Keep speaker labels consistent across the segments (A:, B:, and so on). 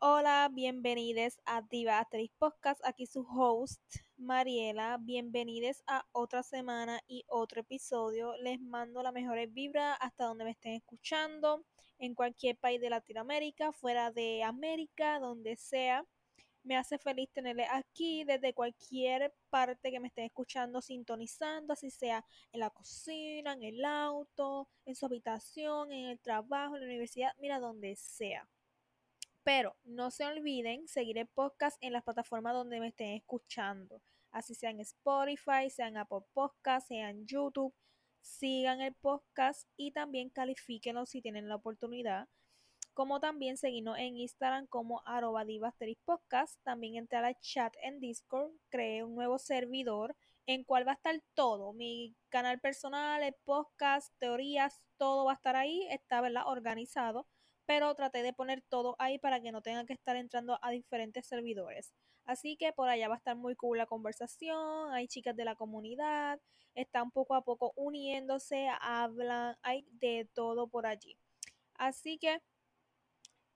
A: Hola, bienvenidos a Diva Asterix Podcast. Aquí su host, Mariela. Bienvenidos a otra semana y otro episodio. Les mando la mejores vibras hasta donde me estén escuchando, en cualquier país de Latinoamérica, fuera de América, donde sea. Me hace feliz tenerles aquí desde cualquier parte que me estén escuchando, sintonizando, así sea en la cocina, en el auto, en su habitación, en el trabajo, en la universidad, mira, donde sea. Pero no se olviden seguir el podcast en las plataformas donde me estén escuchando. Así sea en Spotify, sea en Apple Podcast, sea en YouTube. Sigan el podcast y también califíquenlo si tienen la oportunidad. Como también seguirnos en Instagram como arroba podcast. También entrar al chat en Discord. Creé un nuevo servidor en cual va a estar todo. Mi canal personal, el podcast, teorías, todo va a estar ahí. Está ¿verdad? organizado pero traté de poner todo ahí para que no tengan que estar entrando a diferentes servidores. Así que por allá va a estar muy cool la conversación, hay chicas de la comunidad, están poco a poco uniéndose, hablan, hay de todo por allí. Así que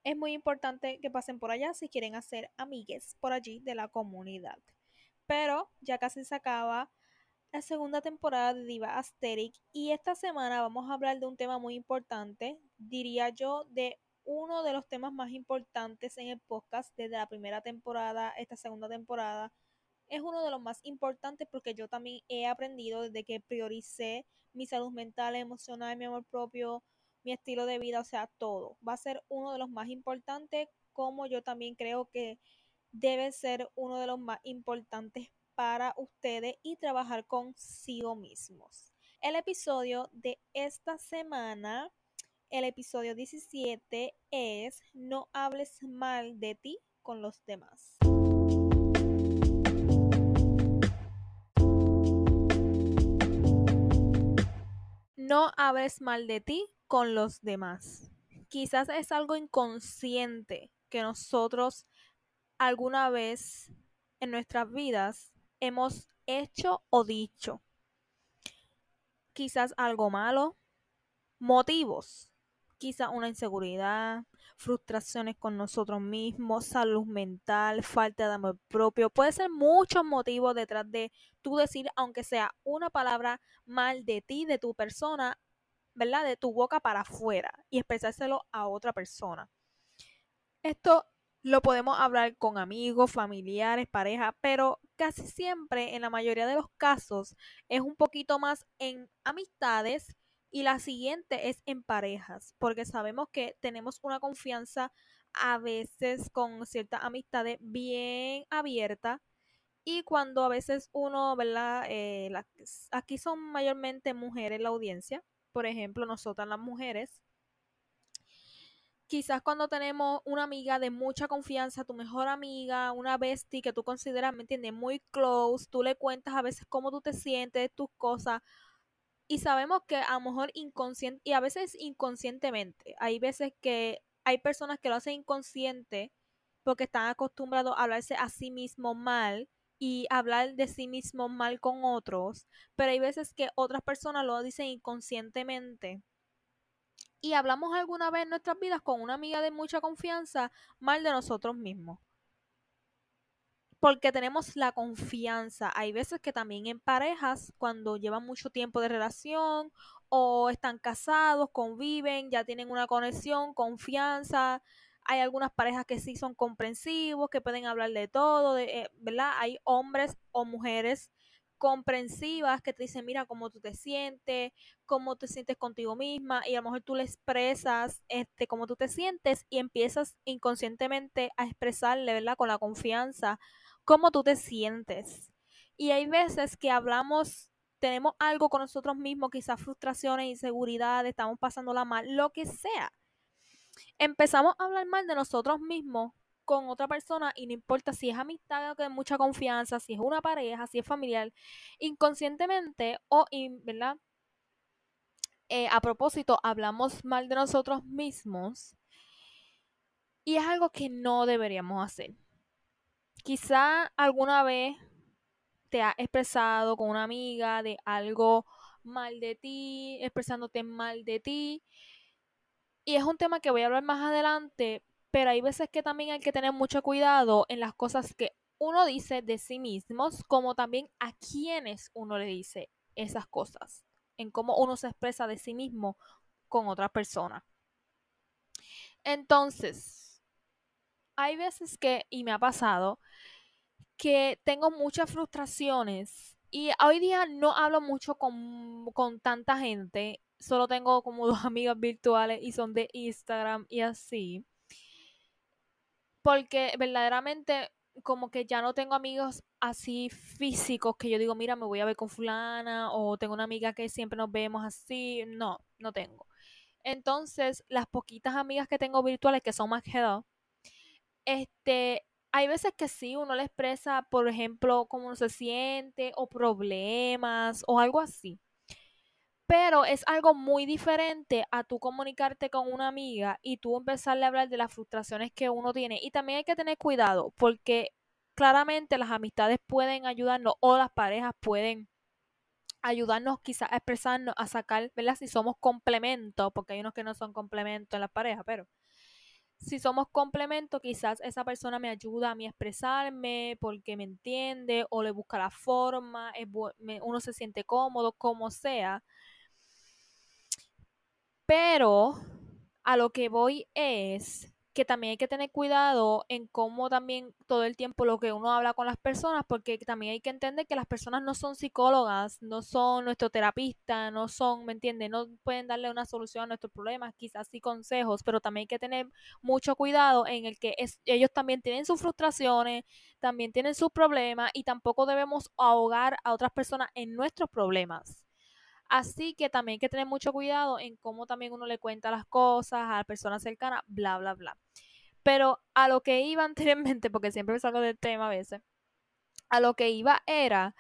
A: es muy importante que pasen por allá si quieren hacer amigues por allí de la comunidad. Pero ya casi se acaba la segunda temporada de Diva Asterix y esta semana vamos a hablar de un tema muy importante, diría yo, de uno de los temas más importantes en el podcast desde la primera temporada, esta segunda temporada. Es uno de los más importantes porque yo también he aprendido desde que prioricé mi salud mental, emocional, mi amor propio, mi estilo de vida, o sea, todo. Va a ser uno de los más importantes como yo también creo que debe ser uno de los más importantes para ustedes y trabajar consigo mismos. El episodio de esta semana, el episodio 17 es No hables mal de ti con los demás. No hables mal de ti con los demás. Quizás es algo inconsciente que nosotros alguna vez en nuestras vidas hemos hecho o dicho. Quizás algo malo, motivos, quizás una inseguridad, frustraciones con nosotros mismos, salud mental, falta de amor propio. Puede ser muchos motivos detrás de tú decir, aunque sea una palabra mal de ti, de tu persona, ¿verdad? De tu boca para afuera y expresárselo a otra persona. Esto lo podemos hablar con amigos, familiares, pareja, pero casi siempre, en la mayoría de los casos, es un poquito más en amistades y la siguiente es en parejas, porque sabemos que tenemos una confianza a veces con ciertas amistades bien abierta y cuando a veces uno, ¿verdad? Eh, aquí son mayormente mujeres la audiencia, por ejemplo, nosotras las mujeres, quizás cuando tenemos una amiga de mucha confianza, tu mejor amiga, una bestie que tú consideras, ¿me entiendes? Muy close, tú le cuentas a veces cómo tú te sientes, tus cosas, y sabemos que a lo mejor inconsciente, y a veces inconscientemente, hay veces que hay personas que lo hacen inconsciente porque están acostumbrados a hablarse a sí mismo mal y hablar de sí mismo mal con otros, pero hay veces que otras personas lo dicen inconscientemente y hablamos alguna vez en nuestras vidas con una amiga de mucha confianza mal de nosotros mismos. Porque tenemos la confianza. Hay veces que también en parejas, cuando llevan mucho tiempo de relación o están casados, conviven, ya tienen una conexión, confianza. Hay algunas parejas que sí son comprensivos, que pueden hablar de todo, eh, ¿verdad? Hay hombres o mujeres comprensivas que te dicen, mira cómo tú te sientes, cómo te sientes contigo misma y a lo mejor tú le expresas este cómo tú te sientes y empiezas inconscientemente a expresarle, ¿verdad? Con la confianza cómo tú te sientes. Y hay veces que hablamos, tenemos algo con nosotros mismos, quizás frustraciones, inseguridades, estamos pasándola mal, lo que sea. Empezamos a hablar mal de nosotros mismos con otra persona y no importa si es amistad o de mucha confianza, si es una pareja, si es familiar, inconscientemente o, ¿verdad? Eh, a propósito, hablamos mal de nosotros mismos y es algo que no deberíamos hacer. Quizá alguna vez te has expresado con una amiga de algo mal de ti, expresándote mal de ti. Y es un tema que voy a hablar más adelante, pero hay veces que también hay que tener mucho cuidado en las cosas que uno dice de sí mismos, como también a quienes uno le dice esas cosas, en cómo uno se expresa de sí mismo con otra persona. Entonces, hay veces que, y me ha pasado, que tengo muchas frustraciones y hoy día no hablo mucho con, con tanta gente, solo tengo como dos amigas virtuales y son de Instagram y así porque verdaderamente como que ya no tengo amigos así físicos que yo digo, mira, me voy a ver con fulana o tengo una amiga que siempre nos vemos así. No, no tengo. Entonces, las poquitas amigas que tengo virtuales que son más que dos, este, hay veces que sí, uno le expresa, por ejemplo, cómo uno se siente o problemas o algo así pero es algo muy diferente a tú comunicarte con una amiga y tú empezarle a hablar de las frustraciones que uno tiene. Y también hay que tener cuidado porque claramente las amistades pueden ayudarnos o las parejas pueden ayudarnos quizás a expresarnos, a sacar, ¿verdad? Si somos complementos, porque hay unos que no son complementos en la pareja, pero si somos complementos, quizás esa persona me ayuda a mí a expresarme porque me entiende o le busca la forma, uno se siente cómodo, como sea. Pero a lo que voy es que también hay que tener cuidado en cómo también todo el tiempo lo que uno habla con las personas, porque también hay que entender que las personas no son psicólogas, no son nuestro terapista, no son, ¿me entiendes? No pueden darle una solución a nuestros problemas, quizás sí consejos, pero también hay que tener mucho cuidado en el que ellos también tienen sus frustraciones, también tienen sus problemas y tampoco debemos ahogar a otras personas en nuestros problemas. Así que también hay que tener mucho cuidado en cómo también uno le cuenta las cosas a la persona cercana, bla, bla, bla. Pero a lo que iba anteriormente, porque siempre me salgo del tema a veces, a lo que iba era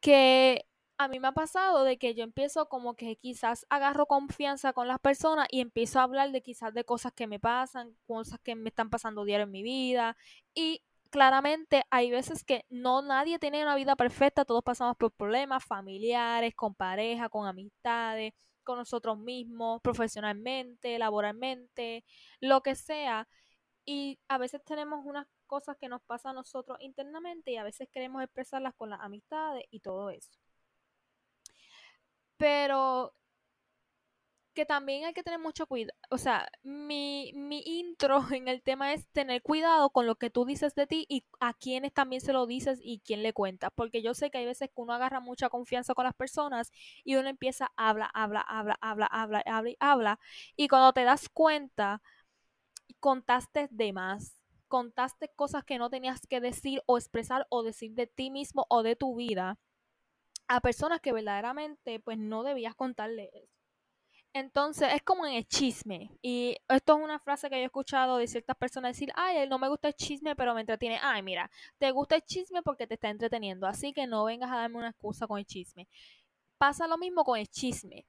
A: que a mí me ha pasado de que yo empiezo como que quizás agarro confianza con las personas y empiezo a hablar de quizás de cosas que me pasan, cosas que me están pasando diario en mi vida y claramente hay veces que no nadie tiene una vida perfecta, todos pasamos por problemas familiares, con pareja, con amistades, con nosotros mismos, profesionalmente, laboralmente, lo que sea. Y a veces tenemos unas cosas que nos pasan a nosotros internamente y a veces queremos expresarlas con las amistades y todo eso. Pero que también hay que tener mucho cuidado. O sea, mi, mi intro en el tema es tener cuidado con lo que tú dices de ti y a quienes también se lo dices y quién le cuentas. Porque yo sé que hay veces que uno agarra mucha confianza con las personas y uno empieza a habla, habla, habla, habla, habla, habla y habla. Y cuando te das cuenta, contaste de más. Contaste cosas que no tenías que decir o expresar o decir de ti mismo o de tu vida a personas que verdaderamente pues no debías contarle entonces es como en el chisme. Y esto es una frase que yo he escuchado de ciertas personas decir, ay, no me gusta el chisme, pero me entretiene. Ay, mira, te gusta el chisme porque te está entreteniendo. Así que no vengas a darme una excusa con el chisme. Pasa lo mismo con el chisme.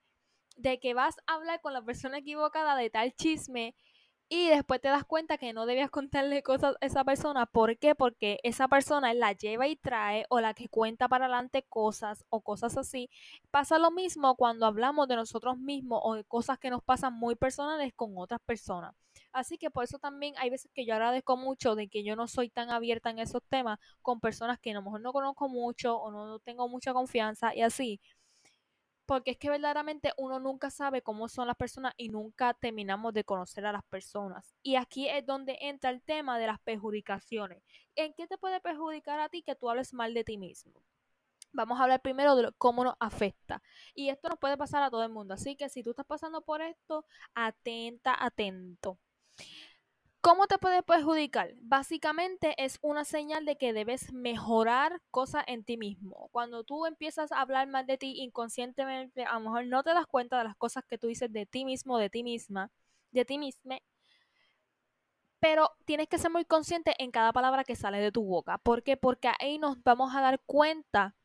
A: De que vas a hablar con la persona equivocada de tal chisme y después te das cuenta que no debías contarle cosas a esa persona. ¿Por qué? Porque esa persona la lleva y trae o la que cuenta para adelante cosas o cosas así. Pasa lo mismo cuando hablamos de nosotros mismos o de cosas que nos pasan muy personales con otras personas. Así que por eso también hay veces que yo agradezco mucho de que yo no soy tan abierta en esos temas con personas que a lo mejor no conozco mucho o no tengo mucha confianza y así porque es que verdaderamente uno nunca sabe cómo son las personas y nunca terminamos de conocer a las personas. Y aquí es donde entra el tema de las perjudicaciones. ¿En qué te puede perjudicar a ti que tú hables mal de ti mismo? Vamos a hablar primero de cómo nos afecta. Y esto nos puede pasar a todo el mundo. Así que si tú estás pasando por esto, atenta, atento. ¿Cómo te puede perjudicar? Básicamente es una señal de que debes mejorar cosas en ti mismo. Cuando tú empiezas a hablar mal de ti inconscientemente, a lo mejor no te das cuenta de las cosas que tú dices de ti mismo, de ti misma, de ti misma, pero tienes que ser muy consciente en cada palabra que sale de tu boca. ¿Por qué? Porque ahí nos vamos a dar cuenta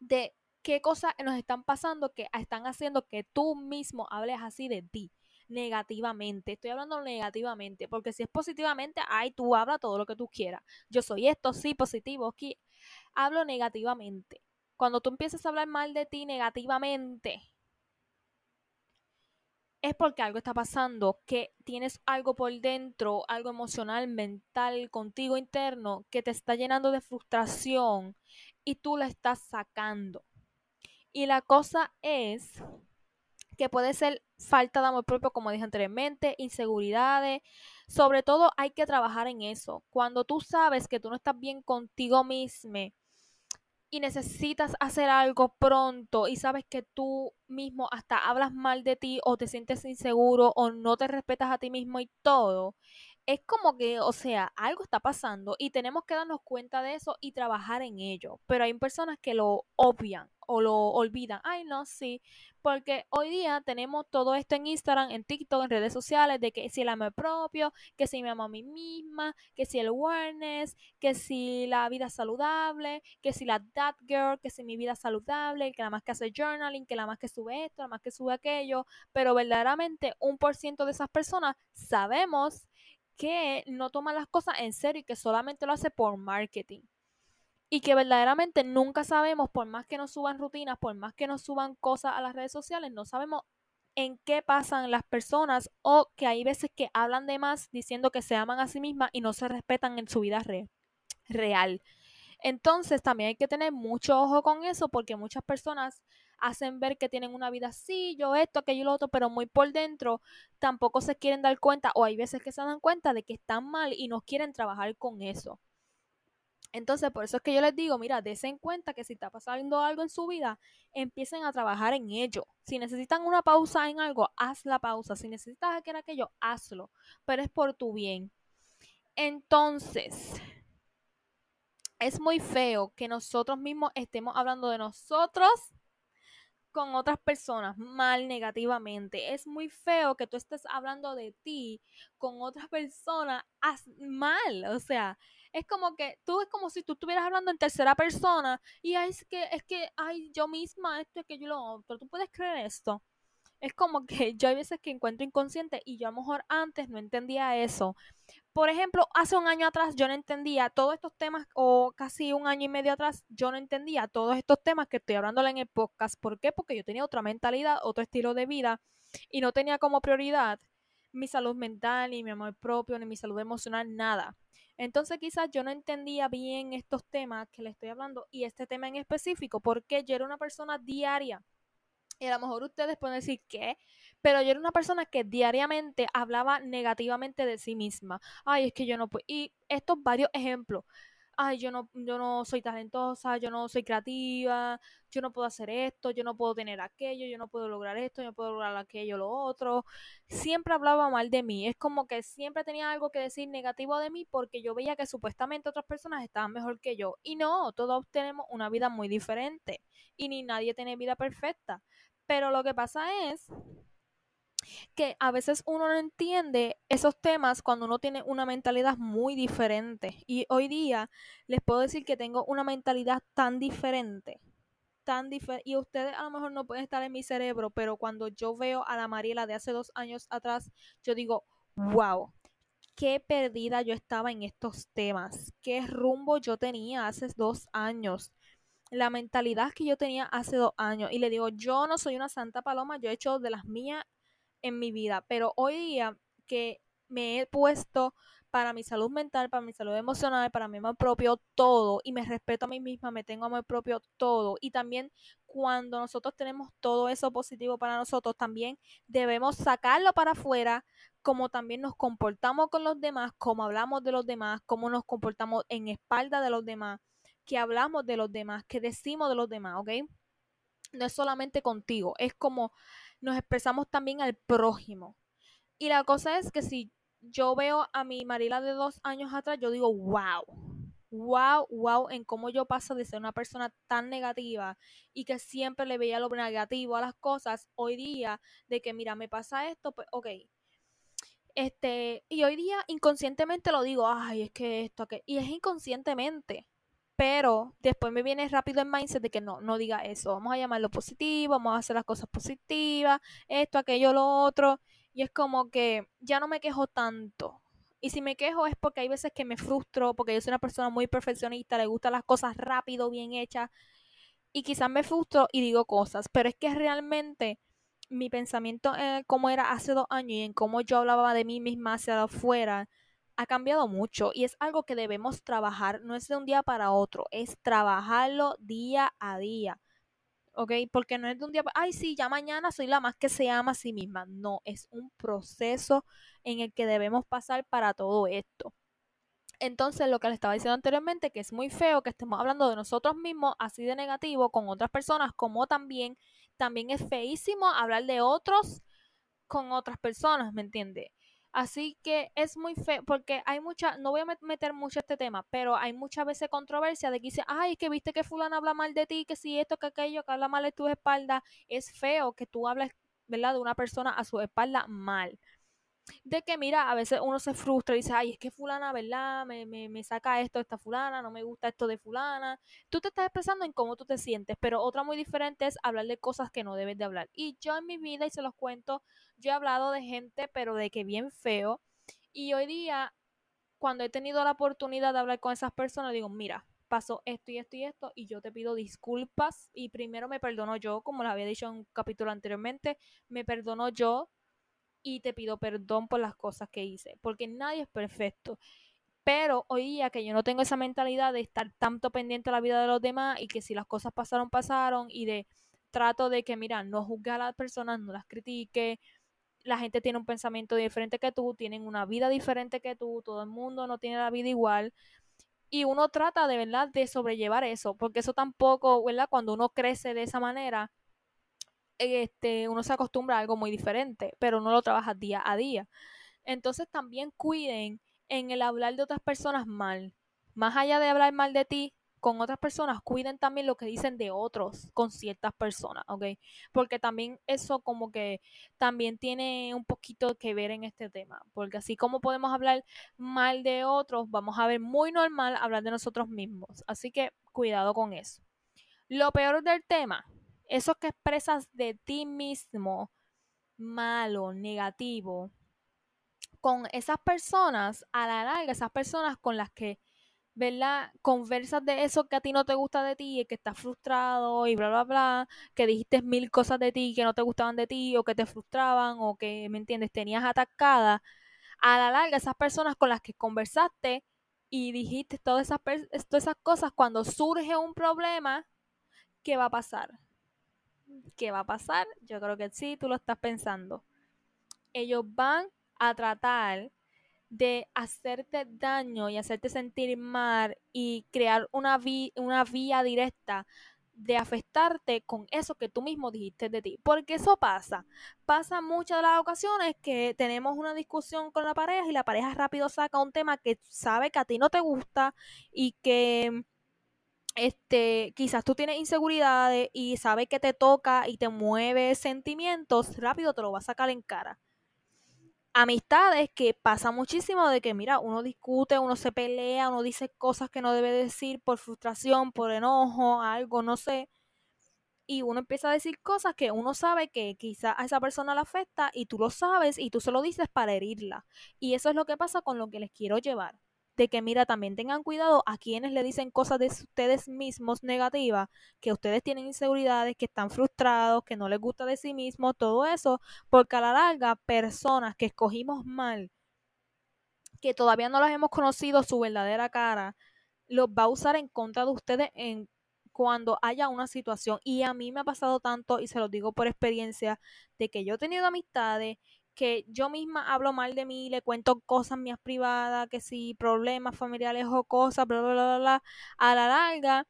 A: de qué cosas nos están pasando que están haciendo que tú mismo hables así de ti negativamente. Estoy hablando negativamente, porque si es positivamente, ay, tú habla todo lo que tú quieras. Yo soy esto, sí, positivo, aquí. hablo negativamente. Cuando tú empiezas a hablar mal de ti negativamente, es porque algo está pasando, que tienes algo por dentro, algo emocional, mental, contigo interno, que te está llenando de frustración y tú la estás sacando. Y la cosa es que puede ser falta de amor propio, como dije anteriormente, inseguridades. Sobre todo hay que trabajar en eso. Cuando tú sabes que tú no estás bien contigo mismo y necesitas hacer algo pronto y sabes que tú mismo hasta hablas mal de ti o te sientes inseguro o no te respetas a ti mismo y todo, es como que, o sea, algo está pasando y tenemos que darnos cuenta de eso y trabajar en ello. Pero hay personas que lo obvian o lo olvidan. Ay, no, sí. Porque hoy día tenemos todo esto en Instagram, en TikTok, en redes sociales, de que si el amor propio, que si me amo a mí misma, que si el awareness, que si la vida saludable, que si la that girl, que si mi vida saludable, que la más que hace journaling, que la más que sube esto, la más que sube aquello. Pero verdaderamente un por ciento de esas personas sabemos que no toma las cosas en serio y que solamente lo hace por marketing. Y que verdaderamente nunca sabemos, por más que nos suban rutinas, por más que nos suban cosas a las redes sociales, no sabemos en qué pasan las personas o que hay veces que hablan de más diciendo que se aman a sí mismas y no se respetan en su vida real. Entonces también hay que tener mucho ojo con eso porque muchas personas hacen ver que tienen una vida así, yo esto, aquello y lo otro, pero muy por dentro tampoco se quieren dar cuenta o hay veces que se dan cuenta de que están mal y no quieren trabajar con eso. Entonces, por eso es que yo les digo, mira, desen cuenta que si está pasando algo en su vida, empiecen a trabajar en ello. Si necesitan una pausa en algo, haz la pausa. Si necesitas aquello, aquello, hazlo. Pero es por tu bien. Entonces, es muy feo que nosotros mismos estemos hablando de nosotros con otras personas mal negativamente. Es muy feo que tú estés hablando de ti con otras personas mal. O sea, es como que tú es como si tú estuvieras hablando en tercera persona y es que, es que, ay, yo misma, esto, es que yo lo otro. ¿Tú puedes creer esto? Es como que yo hay veces que encuentro inconsciente y yo a lo mejor antes no entendía eso por ejemplo, hace un año atrás yo no entendía todos estos temas, o casi un año y medio atrás, yo no entendía todos estos temas que estoy hablando en el podcast. ¿Por qué? Porque yo tenía otra mentalidad, otro estilo de vida y no tenía como prioridad mi salud mental, ni mi amor propio, ni mi salud emocional, nada. Entonces quizás yo no entendía bien estos temas que le estoy hablando y este tema en específico, porque yo era una persona diaria. Y a lo mejor ustedes pueden decir, ¿qué? pero yo era una persona que diariamente hablaba negativamente de sí misma. Ay, es que yo no puedo. Y estos varios ejemplos. Ay, yo no, yo no soy talentosa, yo no soy creativa, yo no puedo hacer esto, yo no puedo tener aquello, yo no puedo lograr esto, yo no puedo lograr aquello, lo otro. Siempre hablaba mal de mí. Es como que siempre tenía algo que decir negativo de mí porque yo veía que supuestamente otras personas estaban mejor que yo. Y no, todos tenemos una vida muy diferente y ni nadie tiene vida perfecta. Pero lo que pasa es que a veces uno no entiende esos temas cuando uno tiene una mentalidad muy diferente. Y hoy día les puedo decir que tengo una mentalidad tan diferente, tan diferente. Y ustedes a lo mejor no pueden estar en mi cerebro, pero cuando yo veo a la Mariela de hace dos años atrás, yo digo, wow, qué perdida yo estaba en estos temas, qué rumbo yo tenía hace dos años la mentalidad que yo tenía hace dos años. Y le digo, yo no soy una santa paloma, yo he hecho de las mías en mi vida, pero hoy día que me he puesto para mi salud mental, para mi salud emocional, para mi amor propio, todo, y me respeto a mí misma, me tengo amor propio, todo. Y también cuando nosotros tenemos todo eso positivo para nosotros, también debemos sacarlo para afuera, como también nos comportamos con los demás, como hablamos de los demás, cómo nos comportamos en espalda de los demás, que hablamos de los demás, que decimos de los demás, ¿ok? No es solamente contigo, es como nos expresamos también al prójimo. Y la cosa es que si yo veo a mi Marila de dos años atrás, yo digo, wow, wow, wow, en cómo yo paso de ser una persona tan negativa y que siempre le veía lo negativo a las cosas, hoy día, de que mira, me pasa esto, pues ok. Este, y hoy día inconscientemente lo digo, ay, es que esto, que, y es inconscientemente pero después me viene rápido el mindset de que no, no diga eso, vamos a llamarlo positivo, vamos a hacer las cosas positivas, esto, aquello, lo otro, y es como que ya no me quejo tanto. Y si me quejo es porque hay veces que me frustro, porque yo soy una persona muy perfeccionista, le gustan las cosas rápido, bien hechas, y quizás me frustro y digo cosas, pero es que realmente mi pensamiento en cómo era hace dos años y en cómo yo hablaba de mí misma hacia afuera ha cambiado mucho y es algo que debemos trabajar, no es de un día para otro, es trabajarlo día a día. ¿ok? Porque no es de un día, ay, sí, ya mañana soy la más que se ama a sí misma. No, es un proceso en el que debemos pasar para todo esto. Entonces, lo que le estaba diciendo anteriormente, que es muy feo que estemos hablando de nosotros mismos así de negativo con otras personas, como también, también es feísimo hablar de otros con otras personas, ¿me entiende? Así que es muy feo, porque hay mucha, no voy a meter mucho este tema, pero hay muchas veces controversia de que dice, ay, que viste que fulano habla mal de ti, que si esto, que aquello, que habla mal de tu espalda, es feo que tú hables, ¿verdad? De una persona a su espalda mal de que, mira, a veces uno se frustra y dice, ay, es que fulana, ¿verdad? Me, me, me saca esto esta fulana, no me gusta esto de fulana. Tú te estás expresando en cómo tú te sientes, pero otra muy diferente es hablar de cosas que no debes de hablar. Y yo en mi vida, y se los cuento, yo he hablado de gente, pero de que bien feo. Y hoy día, cuando he tenido la oportunidad de hablar con esas personas, digo, mira, pasó esto y esto y esto, y yo te pido disculpas. Y primero me perdono yo, como lo había dicho en un capítulo anteriormente, me perdono yo y te pido perdón por las cosas que hice, porque nadie es perfecto. Pero hoy día que yo no tengo esa mentalidad de estar tanto pendiente de la vida de los demás y que si las cosas pasaron, pasaron y de trato de que, mira, no juzgue a las personas, no las critique, la gente tiene un pensamiento diferente que tú, tienen una vida diferente que tú, todo el mundo no tiene la vida igual. Y uno trata de verdad de sobrellevar eso, porque eso tampoco, ¿verdad? Cuando uno crece de esa manera, este, uno se acostumbra a algo muy diferente, pero no lo trabaja día a día. Entonces también cuiden en el hablar de otras personas mal. Más allá de hablar mal de ti con otras personas, cuiden también lo que dicen de otros con ciertas personas, ¿ok? Porque también eso como que también tiene un poquito que ver en este tema, porque así como podemos hablar mal de otros, vamos a ver muy normal hablar de nosotros mismos. Así que cuidado con eso. Lo peor del tema eso que expresas de ti mismo, malo, negativo, con esas personas, a la larga, esas personas con las que, ¿verdad? Conversas de eso que a ti no te gusta de ti, y que estás frustrado y bla, bla, bla, que dijiste mil cosas de ti que no te gustaban de ti o que te frustraban o que, ¿me entiendes?, tenías atacada. A la larga, esas personas con las que conversaste y dijiste todas esas, todas esas cosas, cuando surge un problema, ¿qué va a pasar? ¿Qué va a pasar? Yo creo que sí, tú lo estás pensando. Ellos van a tratar de hacerte daño y hacerte sentir mal y crear una, una vía directa de afectarte con eso que tú mismo dijiste de ti. Porque eso pasa. Pasa muchas de las ocasiones que tenemos una discusión con la pareja y la pareja rápido saca un tema que sabe que a ti no te gusta y que este, quizás tú tienes inseguridades y sabes que te toca y te mueve sentimientos, rápido te lo va a sacar en cara. Amistades que pasa muchísimo de que, mira, uno discute, uno se pelea, uno dice cosas que no debe decir por frustración, por enojo, algo, no sé. Y uno empieza a decir cosas que uno sabe que quizás a esa persona le afecta y tú lo sabes y tú se lo dices para herirla. Y eso es lo que pasa con lo que les quiero llevar de que, mira, también tengan cuidado a quienes le dicen cosas de ustedes mismos negativas, que ustedes tienen inseguridades, que están frustrados, que no les gusta de sí mismos, todo eso, porque a la larga, personas que escogimos mal, que todavía no las hemos conocido su verdadera cara, los va a usar en contra de ustedes en cuando haya una situación. Y a mí me ha pasado tanto, y se lo digo por experiencia, de que yo he tenido amistades que yo misma hablo mal de mí, le cuento cosas mías privadas, que si problemas familiares o cosas, bla, bla, bla, bla, a la larga,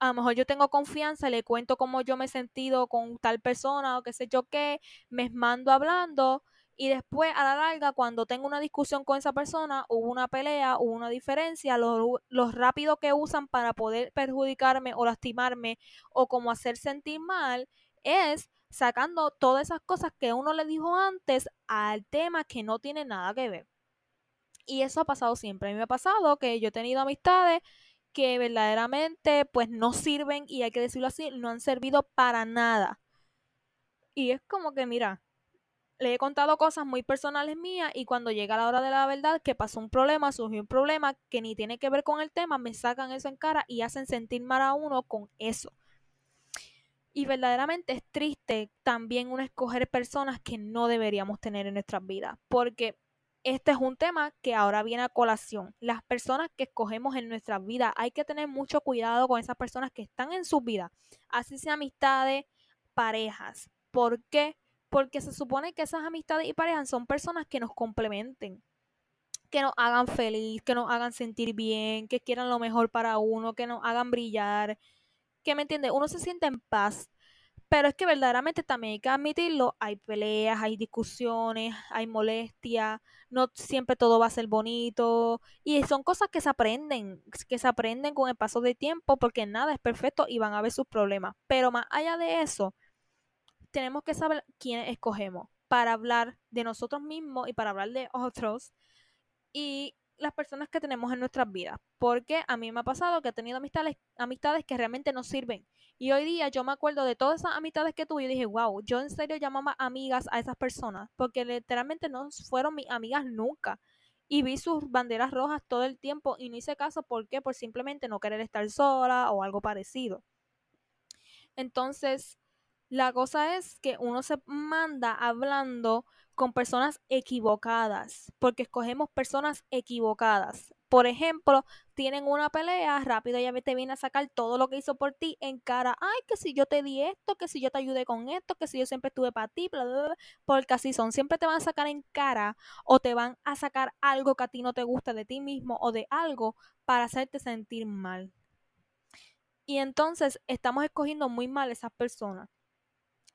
A: a lo mejor yo tengo confianza, le cuento cómo yo me he sentido con tal persona o qué sé yo qué, me mando hablando y después a la larga cuando tengo una discusión con esa persona, hubo una pelea, hubo una diferencia, lo, lo rápido que usan para poder perjudicarme o lastimarme o como hacer sentir mal es sacando todas esas cosas que uno le dijo antes al tema que no tiene nada que ver. Y eso ha pasado siempre. A mí me ha pasado que yo he tenido amistades que verdaderamente pues no sirven y hay que decirlo así, no han servido para nada. Y es como que, mira, le he contado cosas muy personales mías y cuando llega la hora de la verdad que pasó un problema, surgió un problema que ni tiene que ver con el tema, me sacan eso en cara y hacen sentir mal a uno con eso. Y verdaderamente es triste también uno escoger personas que no deberíamos tener en nuestras vidas, porque este es un tema que ahora viene a colación. Las personas que escogemos en nuestra vida, hay que tener mucho cuidado con esas personas que están en su vida, así sea amistades, parejas. ¿Por qué? Porque se supone que esas amistades y parejas son personas que nos complementen, que nos hagan feliz, que nos hagan sentir bien, que quieran lo mejor para uno, que nos hagan brillar, que me entiende, uno se siente en paz pero es que verdaderamente también hay que admitirlo, hay peleas, hay discusiones, hay molestia, no siempre todo va a ser bonito y son cosas que se aprenden, que se aprenden con el paso del tiempo porque nada es perfecto y van a haber sus problemas. Pero más allá de eso, tenemos que saber quiénes escogemos para hablar de nosotros mismos y para hablar de otros y las personas que tenemos en nuestras vidas. Porque a mí me ha pasado que he tenido amistades, amistades que realmente no sirven. Y hoy día yo me acuerdo de todas esas amistades que tuve y dije, wow, yo en serio llamaba amigas a esas personas. Porque literalmente no fueron mis amigas nunca. Y vi sus banderas rojas todo el tiempo y no hice caso. ¿Por qué? Por simplemente no querer estar sola o algo parecido. Entonces, la cosa es que uno se manda hablando con personas equivocadas, porque escogemos personas equivocadas. Por ejemplo, tienen una pelea, rápido ella te viene a sacar todo lo que hizo por ti en cara. Ay, que si yo te di esto, que si yo te ayudé con esto, que si yo siempre estuve para ti, bla, bla, bla, porque así son. Siempre te van a sacar en cara o te van a sacar algo que a ti no te gusta de ti mismo o de algo para hacerte sentir mal. Y entonces estamos escogiendo muy mal esas personas.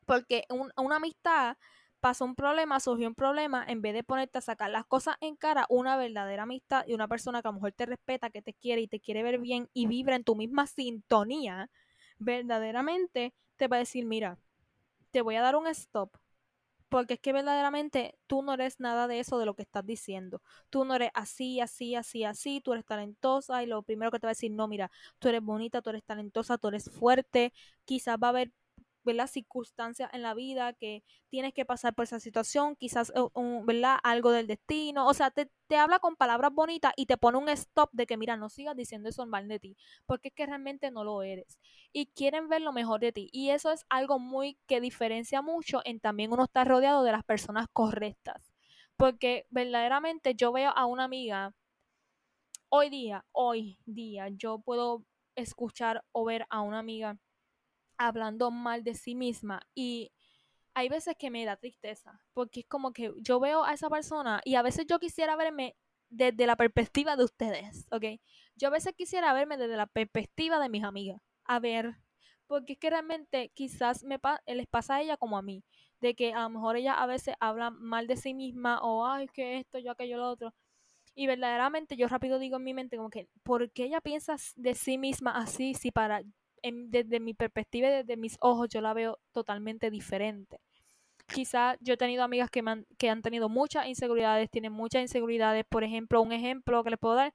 A: Porque una amistad pasó un problema, surgió un problema, en vez de ponerte a sacar las cosas en cara, una verdadera amistad y una persona que a lo mejor te respeta, que te quiere y te quiere ver bien y vibra en tu misma sintonía, verdaderamente te va a decir, mira, te voy a dar un stop. Porque es que verdaderamente tú no eres nada de eso de lo que estás diciendo. Tú no eres así, así, así, así. Tú eres talentosa y lo primero que te va a decir, no, mira, tú eres bonita, tú eres talentosa, tú eres fuerte. Quizás va a haber ¿verdad? circunstancias en la vida que tienes que pasar por esa situación, quizás ¿verdad? algo del destino, o sea, te, te, habla con palabras bonitas y te pone un stop de que, mira, no sigas diciendo eso mal de ti, porque es que realmente no lo eres y quieren ver lo mejor de ti y eso es algo muy que diferencia mucho en también uno estar rodeado de las personas correctas, porque verdaderamente yo veo a una amiga hoy día, hoy día, yo puedo escuchar o ver a una amiga hablando mal de sí misma y hay veces que me da tristeza, porque es como que yo veo a esa persona y a veces yo quisiera verme desde la perspectiva de ustedes, ¿ok? Yo a veces quisiera verme desde la perspectiva de mis amigas, a ver, porque es que realmente quizás me les pasa a ella como a mí, de que a lo mejor ella a veces habla mal de sí misma o, ay, que esto, yo aquello, lo otro. Y verdaderamente yo rápido digo en mi mente como que, ¿por qué ella piensa de sí misma así si para desde mi perspectiva y desde mis ojos yo la veo totalmente diferente. Quizá yo he tenido amigas que, que han tenido muchas inseguridades, tienen muchas inseguridades. Por ejemplo, un ejemplo que les puedo dar,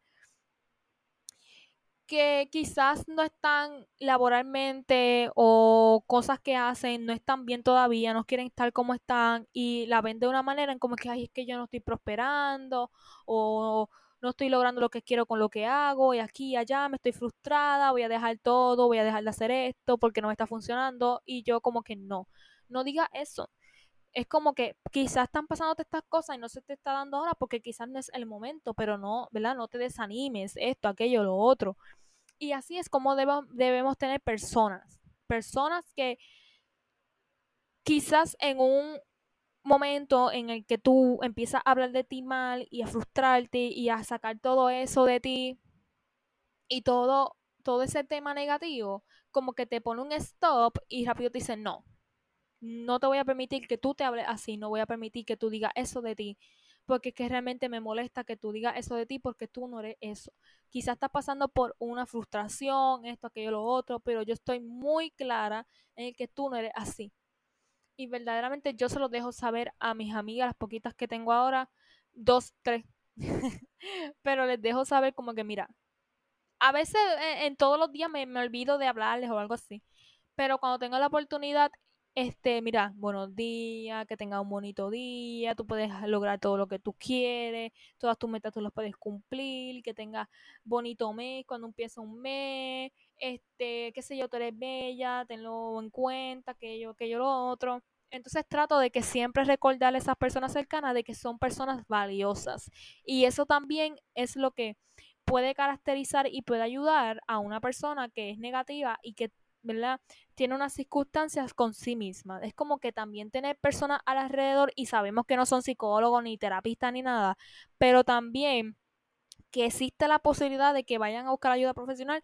A: que quizás no están laboralmente o cosas que hacen no están bien todavía, no quieren estar como están y la ven de una manera en como que, ay, es que yo no estoy prosperando o no estoy logrando lo que quiero con lo que hago y aquí y allá me estoy frustrada, voy a dejar todo, voy a dejar de hacer esto porque no me está funcionando y yo como que no, no diga eso. Es como que quizás están pasando estas cosas y no se te está dando ahora porque quizás no es el momento, pero no, ¿verdad? No te desanimes, esto, aquello, lo otro. Y así es como debemos tener personas, personas que quizás en un momento en el que tú empiezas a hablar de ti mal y a frustrarte y a sacar todo eso de ti y todo, todo ese tema negativo, como que te pone un stop y rápido te dice, no, no te voy a permitir que tú te hables así, no voy a permitir que tú digas eso de ti, porque es que realmente me molesta que tú digas eso de ti porque tú no eres eso. Quizás estás pasando por una frustración, esto, aquello, lo otro, pero yo estoy muy clara en el que tú no eres así y verdaderamente yo se lo dejo saber a mis amigas, las poquitas que tengo ahora, dos, tres. Pero les dejo saber como que, mira, a veces en, todos los días me, me, olvido de hablarles o algo así. Pero cuando tengo la oportunidad este, mira, buenos días, que tengas un bonito día, tú puedes lograr todo lo que tú quieres, todas tus metas tú las puedes cumplir, que tengas bonito mes cuando empieza un mes, este, qué sé yo, tú eres bella, tenlo en cuenta, que yo, que yo lo otro. Entonces trato de que siempre recordarle a esas personas cercanas de que son personas valiosas. Y eso también es lo que puede caracterizar y puede ayudar a una persona que es negativa y que ¿verdad? Tiene unas circunstancias con sí misma. Es como que también tener personas alrededor y sabemos que no son psicólogos ni terapistas ni nada, pero también que existe la posibilidad de que vayan a buscar ayuda profesional,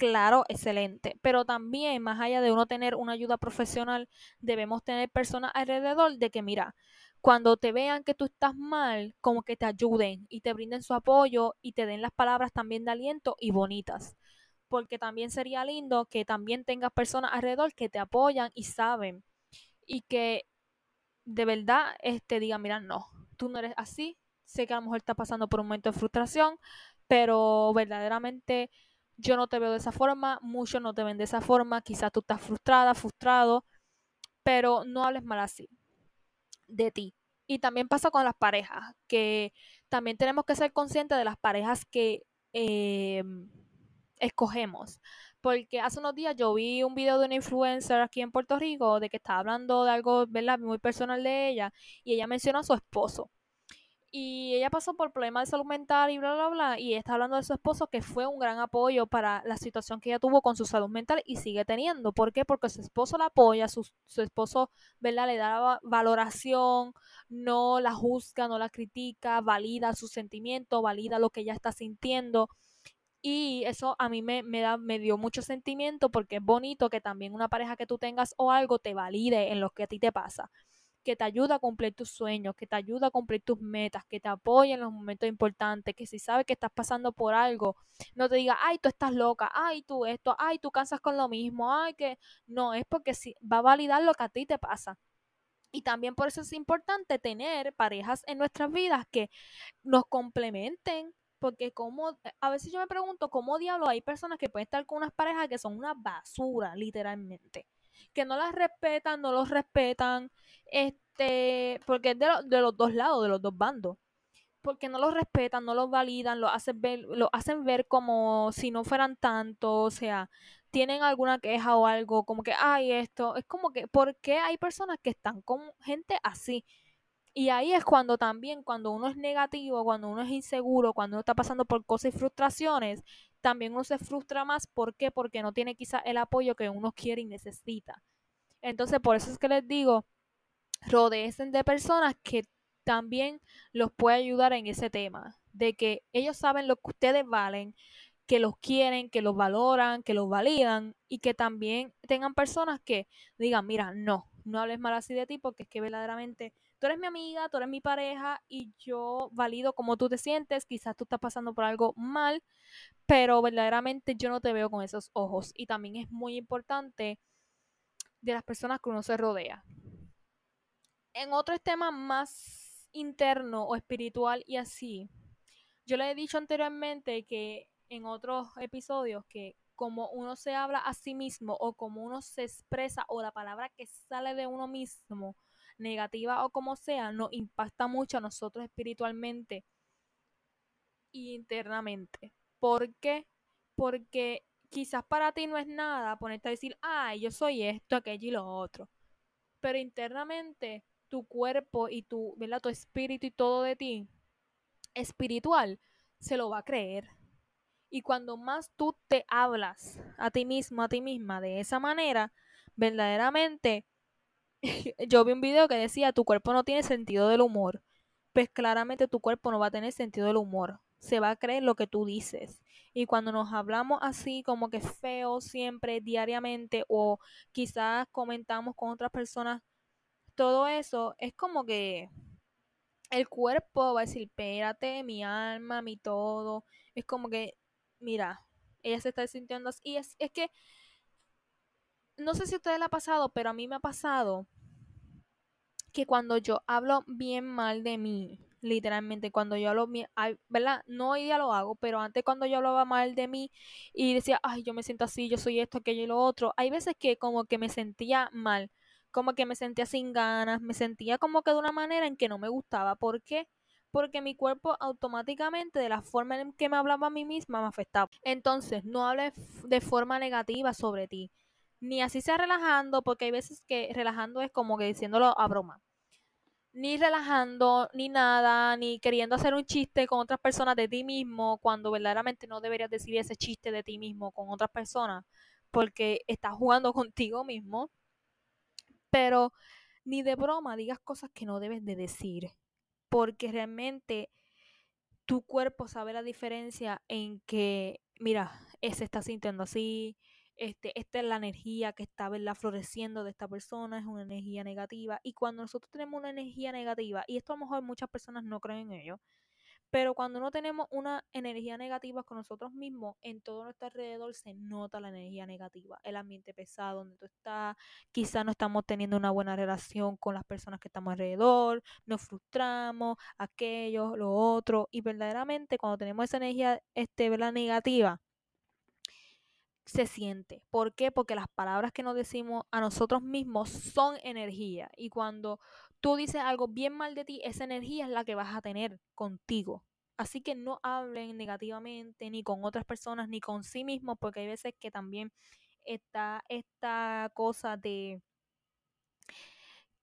A: claro, excelente. Pero también, más allá de uno tener una ayuda profesional, debemos tener personas alrededor de que, mira, cuando te vean que tú estás mal, como que te ayuden y te brinden su apoyo y te den las palabras también de aliento y bonitas. Porque también sería lindo que también tengas personas alrededor que te apoyan y saben. Y que de verdad este, digan, mira, no, tú no eres así, sé que a lo mejor está pasando por un momento de frustración, pero verdaderamente yo no te veo de esa forma, muchos no te ven de esa forma, quizás tú estás frustrada, frustrado, pero no hables mal así de ti. Y también pasa con las parejas, que también tenemos que ser conscientes de las parejas que eh, escogemos. Porque hace unos días yo vi un video de una influencer aquí en Puerto Rico de que estaba hablando de algo. Muy personal de ella y ella menciona a su esposo. Y ella pasó por problemas de salud mental y bla, bla, bla. Y está hablando de su esposo que fue un gran apoyo para la situación que ella tuvo con su salud mental y sigue teniendo. ¿Por qué? Porque su esposo la apoya, su, su esposo, ¿verdad? Le da valoración, no la juzga, no la critica, valida sus sentimientos, valida lo que ella está sintiendo. Y eso a mí me, me, da, me dio mucho sentimiento porque es bonito que también una pareja que tú tengas o algo te valide en lo que a ti te pasa, que te ayuda a cumplir tus sueños, que te ayuda a cumplir tus metas, que te apoye en los momentos importantes, que si sabe que estás pasando por algo, no te diga, ay, tú estás loca, ay, tú esto, ay, tú cansas con lo mismo, ay, que no, es porque si, va a validar lo que a ti te pasa. Y también por eso es importante tener parejas en nuestras vidas que nos complementen, porque como, a veces yo me pregunto cómo diablo hay personas que pueden estar con unas parejas que son una basura, literalmente. Que no las respetan, no los respetan, este, porque es de, de los dos lados, de los dos bandos. Porque no los respetan, no los validan, lo hacen ver, lo hacen ver como si no fueran tanto, o sea, tienen alguna queja o algo, como que, ay, esto, es como que, ¿por qué hay personas que están con gente así? Y ahí es cuando también, cuando uno es negativo, cuando uno es inseguro, cuando uno está pasando por cosas y frustraciones, también uno se frustra más. ¿Por qué? Porque no tiene quizá el apoyo que uno quiere y necesita. Entonces, por eso es que les digo, rodeen de personas que también los puede ayudar en ese tema, de que ellos saben lo que ustedes valen, que los quieren, que los valoran, que los validan y que también tengan personas que digan, mira, no, no hables mal así de ti porque es que verdaderamente tú eres mi amiga, tú eres mi pareja y yo valido cómo tú te sientes, quizás tú estás pasando por algo mal, pero verdaderamente yo no te veo con esos ojos. Y también es muy importante de las personas que uno se rodea. En otros temas más interno o espiritual y así, yo le he dicho anteriormente que en otros episodios que como uno se habla a sí mismo o como uno se expresa o la palabra que sale de uno mismo, negativa o como sea, nos impacta mucho a nosotros espiritualmente e internamente. ¿Por qué? Porque quizás para ti no es nada ponerte a decir, ay, yo soy esto, aquello y lo otro. Pero internamente, tu cuerpo y tu, ¿verdad? tu espíritu y todo de ti espiritual se lo va a creer. Y cuando más tú te hablas a ti mismo, a ti misma de esa manera, verdaderamente yo vi un video que decía, tu cuerpo no tiene sentido del humor. Pues claramente tu cuerpo no va a tener sentido del humor. Se va a creer lo que tú dices. Y cuando nos hablamos así como que feo siempre, diariamente, o quizás comentamos con otras personas, todo eso es como que el cuerpo va a decir, espérate, mi alma, mi todo. Es como que, mira, ella se está sintiendo así. Y es, es que no sé si a ustedes le ha pasado, pero a mí me ha pasado que cuando yo hablo bien mal de mí, literalmente, cuando yo hablo bien, ¿verdad? No hoy día lo hago, pero antes cuando yo hablaba mal de mí y decía, ay, yo me siento así, yo soy esto, aquello y lo otro, hay veces que como que me sentía mal, como que me sentía sin ganas, me sentía como que de una manera en que no me gustaba. ¿Por qué? Porque mi cuerpo automáticamente, de la forma en que me hablaba a mí misma, me afectaba. Entonces, no hables de forma negativa sobre ti. Ni así sea relajando, porque hay veces que relajando es como que diciéndolo a broma ni relajando, ni nada, ni queriendo hacer un chiste con otras personas de ti mismo, cuando verdaderamente no deberías decir ese chiste de ti mismo con otras personas, porque estás jugando contigo mismo. Pero ni de broma digas cosas que no debes de decir, porque realmente tu cuerpo sabe la diferencia en que, mira, se está sintiendo así, este, esta es la energía que está floreciendo de esta persona, es una energía negativa. Y cuando nosotros tenemos una energía negativa, y esto a lo mejor muchas personas no creen en ello, pero cuando no tenemos una energía negativa con nosotros mismos, en todo nuestro alrededor se nota la energía negativa, el ambiente pesado donde tú estás, quizás no estamos teniendo una buena relación con las personas que estamos alrededor, nos frustramos, aquello, lo otro, y verdaderamente cuando tenemos esa energía este, negativa, se siente. ¿Por qué? Porque las palabras que nos decimos a nosotros mismos son energía. Y cuando tú dices algo bien mal de ti, esa energía es la que vas a tener contigo. Así que no hablen negativamente ni con otras personas ni con sí mismos, porque hay veces que también está esta cosa de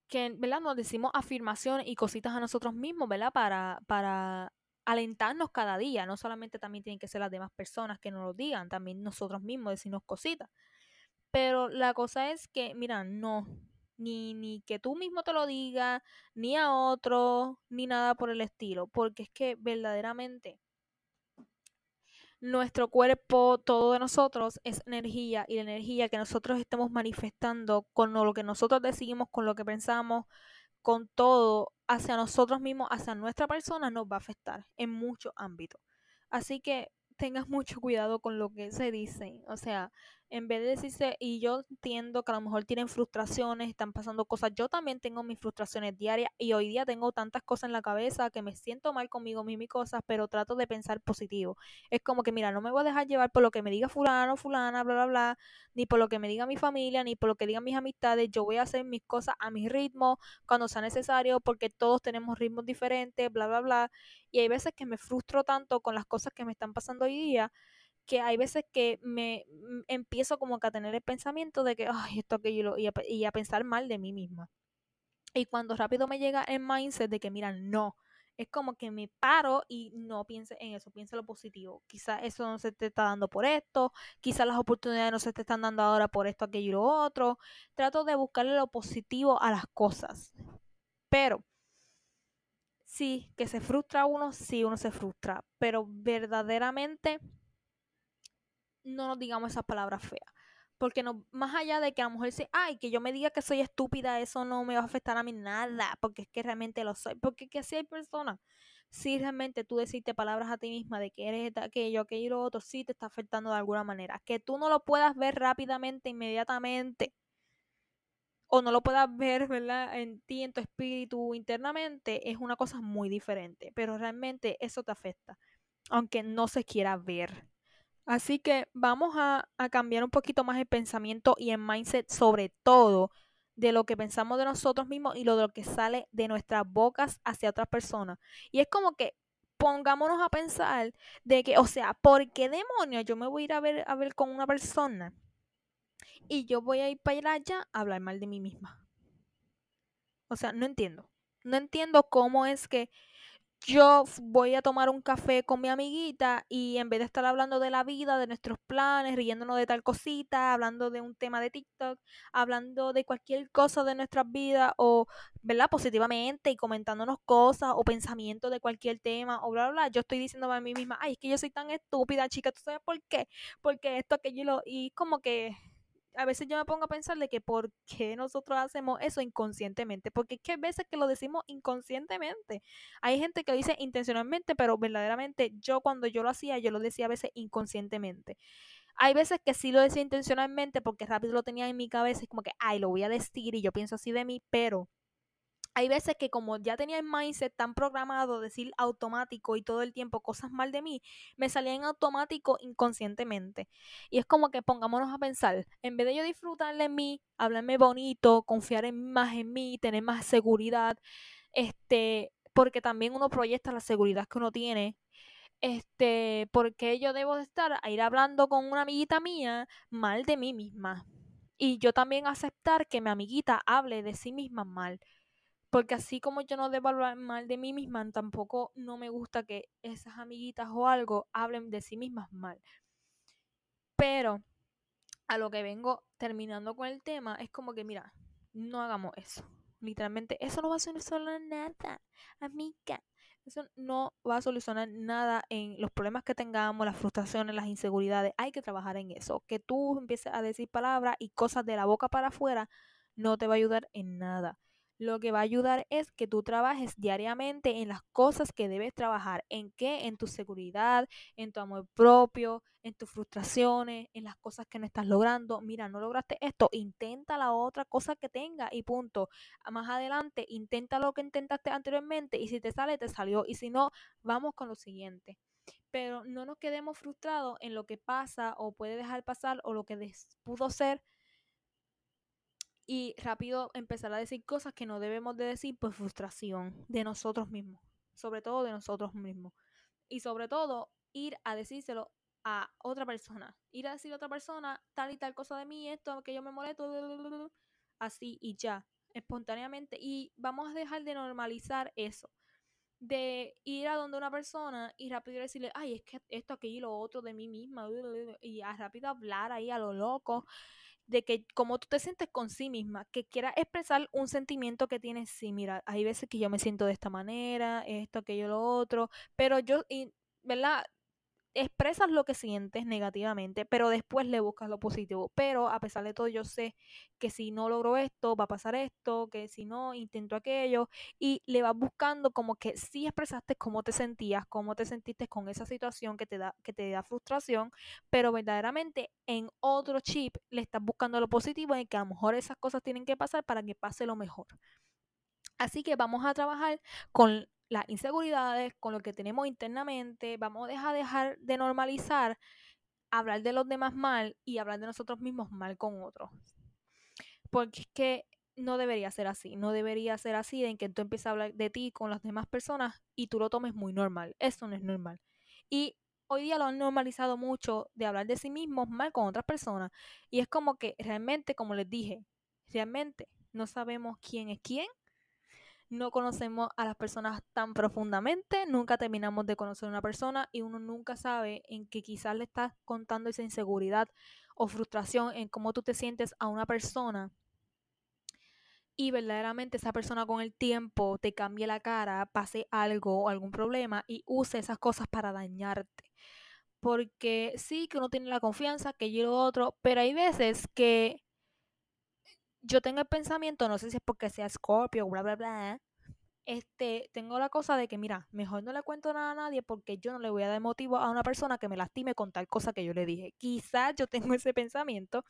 A: que, ¿verdad? Nos decimos afirmaciones y cositas a nosotros mismos, ¿verdad? Para, para alentarnos cada día, no solamente también tienen que ser las demás personas que nos lo digan, también nosotros mismos decirnos cositas. Pero la cosa es que, mira, no, ni, ni que tú mismo te lo digas, ni a otro, ni nada por el estilo, porque es que verdaderamente nuestro cuerpo, todo de nosotros es energía y la energía que nosotros estemos manifestando con lo que nosotros decidimos, con lo que pensamos, con todo hacia nosotros mismos, hacia nuestra persona, nos va a afectar en muchos ámbitos. Así que tengas mucho cuidado con lo que se dice. O sea, en vez de decirse, y yo entiendo que a lo mejor tienen frustraciones, están pasando cosas, yo también tengo mis frustraciones diarias y hoy día tengo tantas cosas en la cabeza que me siento mal conmigo mismo y cosas, pero trato de pensar positivo. Es como que, mira, no me voy a dejar llevar por lo que me diga fulano, fulana, bla, bla, bla, ni por lo que me diga mi familia, ni por lo que digan mis amistades. Yo voy a hacer mis cosas a mi ritmo, cuando sea necesario, porque todos tenemos ritmos diferentes, bla, bla, bla. Y hay veces que me frustro tanto con las cosas que me están pasando hoy día que hay veces que me mm, empiezo como que a tener el pensamiento de que, ay, esto, aquello, y a, y a pensar mal de mí misma. Y cuando rápido me llega el mindset de que, mira, no, es como que me paro y no piense en eso, piense lo positivo. Quizás eso no se te está dando por esto, quizás las oportunidades no se te están dando ahora por esto, aquello y lo otro. Trato de buscarle lo positivo a las cosas. Pero sí, que se frustra uno, sí, uno se frustra, pero verdaderamente no nos digamos esas palabras feas. Porque no, más allá de que a lo mejor dice, ay, que yo me diga que soy estúpida, eso no me va a afectar a mí nada, porque es que realmente lo soy. Porque que si hay personas, si realmente tú decirte palabras a ti misma de que eres aquello, aquello otro, sí te está afectando de alguna manera. Que tú no lo puedas ver rápidamente, inmediatamente, o no lo puedas ver, ¿verdad? En ti, en tu espíritu, internamente, es una cosa muy diferente. Pero realmente eso te afecta, aunque no se quiera ver. Así que vamos a, cambiar un poquito más el pensamiento y el mindset sobre todo de lo que pensamos de nosotros mismos y lo de lo que sale de nuestras bocas hacia otras personas. Y es como que pongámonos a pensar de que, o sea, ¿por qué demonios yo me voy a ir a ver, a ver con una persona y yo voy a ir para allá a hablar mal de mí misma? O sea, no entiendo. No entiendo cómo es que yo voy a tomar un café con mi amiguita y en vez de estar hablando de la vida, de nuestros planes, riéndonos de tal cosita, hablando de un tema de TikTok, hablando de cualquier cosa de nuestras vidas o, ¿verdad? Positivamente y comentándonos cosas o pensamientos de cualquier tema o bla, bla, bla. Yo estoy diciéndome a mí misma, ay, es que yo soy tan estúpida, chica, ¿tú sabes por qué? Porque esto, aquello y como que a veces yo me pongo a pensar de que por qué nosotros hacemos eso inconscientemente, porque es que hay veces que lo decimos inconscientemente. Hay gente que lo dice intencionalmente, pero verdaderamente yo cuando yo lo hacía, yo lo decía a veces inconscientemente. Hay veces que sí lo decía intencionalmente porque rápido lo tenía en mi cabeza, es como que, ay, lo voy a decir y yo pienso así de mí, pero hay veces que como ya tenía el mindset tan programado, decir automático y todo el tiempo cosas mal de mí, me salía en automático inconscientemente. Y es como que pongámonos a pensar, en vez de yo disfrutar de mí, hablarme bonito, confiar en, más en mí, tener más seguridad, este, porque también uno proyecta la seguridad que uno tiene. Este, porque yo debo de estar a ir hablando con una amiguita mía mal de mí misma. Y yo también aceptar que mi amiguita hable de sí misma mal porque así como yo no debo hablar mal de mí misma, tampoco no me gusta que esas amiguitas o algo hablen de sí mismas mal. Pero a lo que vengo terminando con el tema es como que, mira, no hagamos eso. Literalmente, eso no va a solucionar nada, amiga. Eso no va a solucionar nada en los problemas que tengamos, las frustraciones, las inseguridades. Hay que trabajar en eso. Que tú empieces a decir palabras y cosas de la boca para afuera no te va a ayudar en nada lo que va a ayudar es que tú trabajes diariamente en las cosas que debes trabajar. ¿En qué? En tu seguridad, en tu amor propio, en tus frustraciones, en las cosas que no estás logrando. Mira, no lograste esto, intenta la otra cosa que tenga y punto. Más adelante, intenta lo que intentaste anteriormente y si te sale, te salió. Y si no, vamos con lo siguiente. Pero no nos quedemos frustrados en lo que pasa o puede dejar pasar o lo que pudo ser y rápido empezar a decir cosas que no debemos de decir por frustración de nosotros mismos, sobre todo de nosotros mismos. Y sobre todo ir a decírselo a otra persona, ir a decir a otra persona tal y tal cosa de mí, esto, que yo me molesto, así y ya, espontáneamente. Y vamos a dejar de normalizar eso. De ir a donde una persona y rápido decirle, ay, es que esto, aquello y lo otro de mí misma, y a rápido hablar ahí a lo loco de que como tú te sientes con sí misma, que quieras expresar un sentimiento que tienes, sí, mira, hay veces que yo me siento de esta manera, esto, aquello, lo otro, pero yo, y, ¿verdad? Expresas lo que sientes negativamente, pero después le buscas lo positivo. Pero a pesar de todo, yo sé que si no logro esto, va a pasar esto, que si no, intento aquello, y le vas buscando como que sí expresaste cómo te sentías, cómo te sentiste con esa situación que te da, que te da frustración, pero verdaderamente en otro chip le estás buscando lo positivo en que a lo mejor esas cosas tienen que pasar para que pase lo mejor. Así que vamos a trabajar con las inseguridades, con lo que tenemos internamente, vamos a dejar, de normalizar hablar de los demás mal y hablar de nosotros mismos mal con otros. Porque es que no debería ser así, no debería ser así de que tú empieces a hablar de ti con las demás personas y tú lo tomes muy normal. Eso no es normal. Y hoy día lo han normalizado mucho de hablar de sí mismos mal con otras personas. Y es como que realmente, como les dije, realmente no sabemos quién es quién no conocemos a las personas tan profundamente, nunca terminamos de conocer a una persona y uno nunca sabe en que quizás le estás contando esa inseguridad o frustración en cómo tú te sientes a una persona y verdaderamente esa persona con el tiempo te cambie la cara, pase algo o algún problema y use esas cosas para dañarte. Porque sí que uno tiene la confianza, que yo lo otro, pero hay veces que yo tengo el pensamiento, no sé si es porque sea Scorpio, bla, bla, bla, este, tengo la cosa de que, mira, mejor no le cuento nada a nadie porque yo no le voy a dar motivo a una persona que me lastime con tal cosa que yo le dije. Quizás yo tengo ese pensamiento,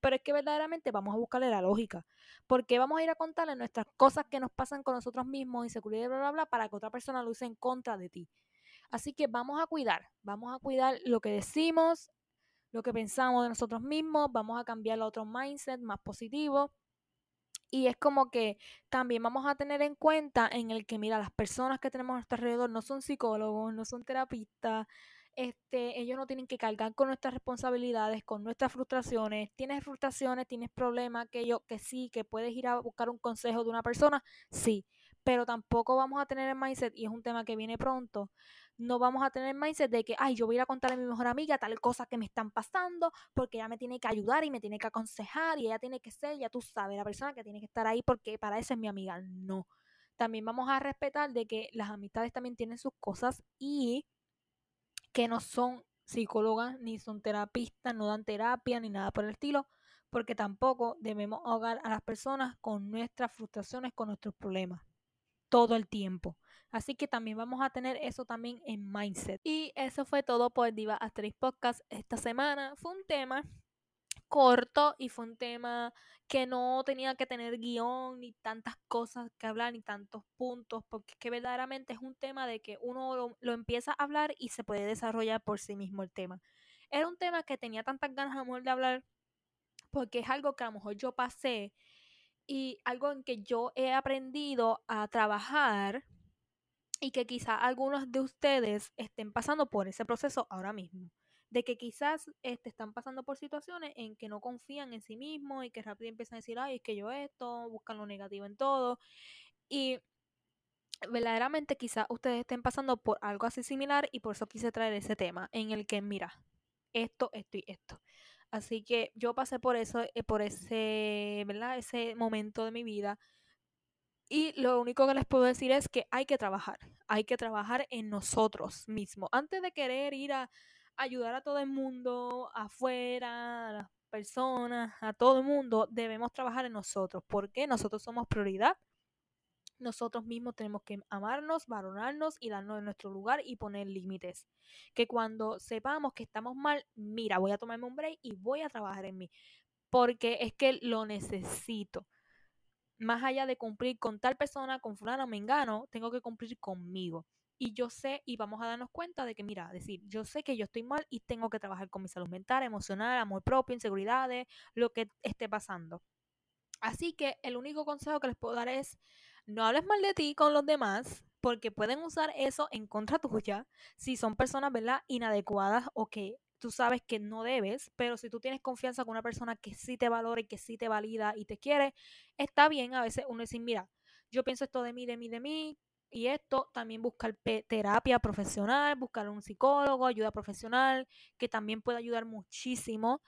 A: pero es que verdaderamente vamos a buscarle la lógica. Porque vamos a ir a contarle nuestras cosas que nos pasan con nosotros mismos, inseguridad, bla, bla, bla, para que otra persona lo use en contra de ti. Así que vamos a cuidar, vamos a cuidar lo que decimos, lo que pensamos de nosotros mismos, vamos a cambiar a otro mindset más positivo y es como que también vamos a tener en cuenta en el que, mira, las personas que tenemos a nuestro alrededor no son psicólogos, no son terapistas, este, ellos no tienen que cargar con nuestras responsabilidades, con nuestras frustraciones. Tienes frustraciones, tienes problemas, que yo, que sí, que puedes ir a buscar un consejo de una persona, sí, pero tampoco vamos a tener el mindset, y es un tema que viene pronto, no vamos a tener mindset de que, ay, yo voy a ir a contarle a mi mejor amiga tal cosa que me están pasando, porque ella me tiene que ayudar y me tiene que aconsejar y ella tiene que ser, ya tú sabes, la persona que tiene que estar ahí porque para eso es mi amiga. No. También vamos a respetar de que las amistades también tienen sus cosas y que no son psicólogas ni son terapistas, no dan terapia ni nada por el estilo, porque tampoco debemos ahogar a las personas con nuestras frustraciones, con nuestros problemas todo el tiempo. Así que también vamos a tener eso también en mindset. Y eso fue todo por Diva Asterix Podcast esta semana. Fue un tema corto y fue un tema que no tenía que tener guion ni tantas cosas que hablar ni tantos puntos, porque es que verdaderamente es un tema de que uno lo, lo empieza a hablar y se puede desarrollar por sí mismo el tema. Era un tema que tenía tantas ganas amor de hablar porque es algo que a lo mejor yo pasé y algo en que yo he aprendido a trabajar y que quizá algunos de ustedes estén pasando por ese proceso ahora mismo. De que quizás este, están pasando por situaciones en que no confían en sí mismos y que rápido empiezan a decir, ay, es que yo esto, buscan lo negativo en todo. Y verdaderamente quizás ustedes estén pasando por algo así similar y por eso quise traer ese tema en el que, mira, esto, esto y esto. Así que yo pasé por eso, eh, por ese, ¿verdad? Ese momento de mi vida. Y lo único que les puedo decir es que hay que trabajar, hay que trabajar en nosotros mismos. Antes de querer ir a ayudar a todo el mundo afuera, a las personas, a todo el mundo, debemos trabajar en nosotros, porque nosotros somos prioridad nosotros mismos tenemos que amarnos, valorarnos y darnos nuestro lugar y poner límites. Que cuando sepamos que estamos mal, mira, voy a tomarme un break y voy a trabajar en mí. Porque es que lo necesito. Más allá de cumplir con tal persona, con fulano, mengano, tengo que cumplir conmigo. Y yo sé, y vamos a darnos cuenta de que, mira, decir, yo sé que yo estoy mal y tengo que trabajar con mi salud mental, emocional, amor propio, inseguridades, lo que esté pasando. Así que el único consejo que les puedo dar es no hables mal de ti con los demás porque pueden usar eso en contra tuya si son personas, ¿verdad? Inadecuadas o que tú sabes que no debes, pero si tú tienes confianza con una persona que sí te valora y que sí te valida y te quiere, está bien a veces uno decir, mira, yo pienso esto de mí, de mí, de mí, y esto también buscar terapia profesional, buscar un psicólogo, ayuda profesional, que también puede ayudar muchísimo,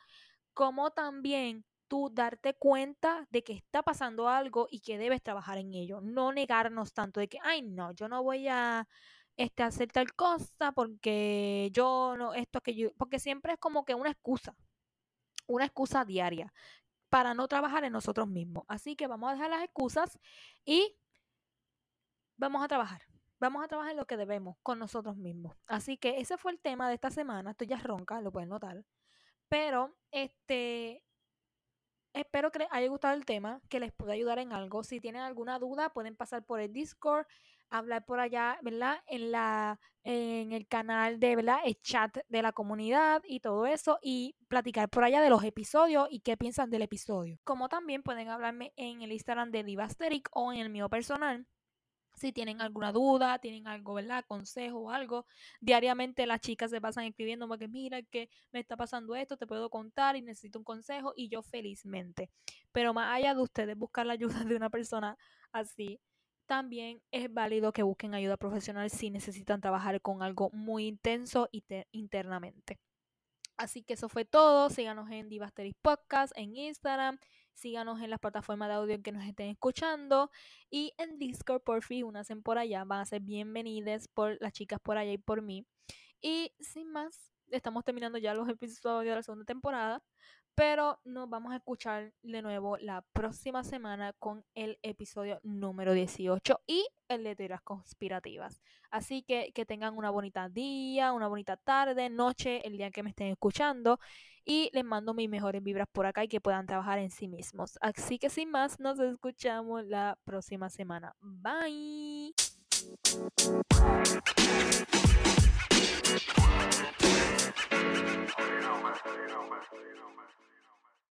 A: como también tú darte cuenta de que está pasando algo y que debes trabajar en ello. No negarnos tanto de que, ay, no, yo no voy a este, hacer tal cosa porque yo no, esto que yo, porque siempre es como que una excusa, una excusa diaria para no trabajar en nosotros mismos. Así que vamos a dejar las excusas y vamos a trabajar. Vamos a trabajar en lo que debemos con nosotros mismos. Así que ese fue el tema de esta semana. Estoy ya ronca, lo pueden notar. Pero este Espero que les haya gustado el tema, que les pueda ayudar en algo. Si tienen alguna duda, pueden pasar por el Discord, hablar por allá, ¿verdad? En la en el canal de, ¿verdad? El chat de la comunidad y todo eso y platicar por allá de los episodios y qué piensan del episodio. Como también pueden hablarme en el Instagram de Divasteric o en el mío personal si tienen alguna duda, tienen algo, ¿verdad? Consejo o algo. Diariamente las chicas se pasan escribiendo que mira que me está pasando esto, te puedo contar y necesito un consejo y yo felizmente. Pero más allá de ustedes buscar la ayuda de una persona así, también es válido que busquen ayuda profesional si necesitan trabajar con algo muy intenso internamente. Así que eso fue todo. Síganos en Divasteris Podcast, en Instagram. Síganos en las plataformas de audio en que nos estén escuchando. Y en Discord, por fin, hacen por allá. Van a ser bienvenidas por las chicas por allá y por mí. Y sin más, estamos terminando ya los episodios de la segunda temporada. Pero nos vamos a escuchar de nuevo la próxima semana con el episodio número 18 y el de teorías conspirativas. Así que que tengan una bonita día, una bonita tarde, noche, el día que me estén escuchando. Y les mando mis mejores vibras por acá y que puedan trabajar en sí mismos. Así que sin más, nos escuchamos la próxima semana. Bye. You don't mess with me, you don't mess with me, you don't mess with me.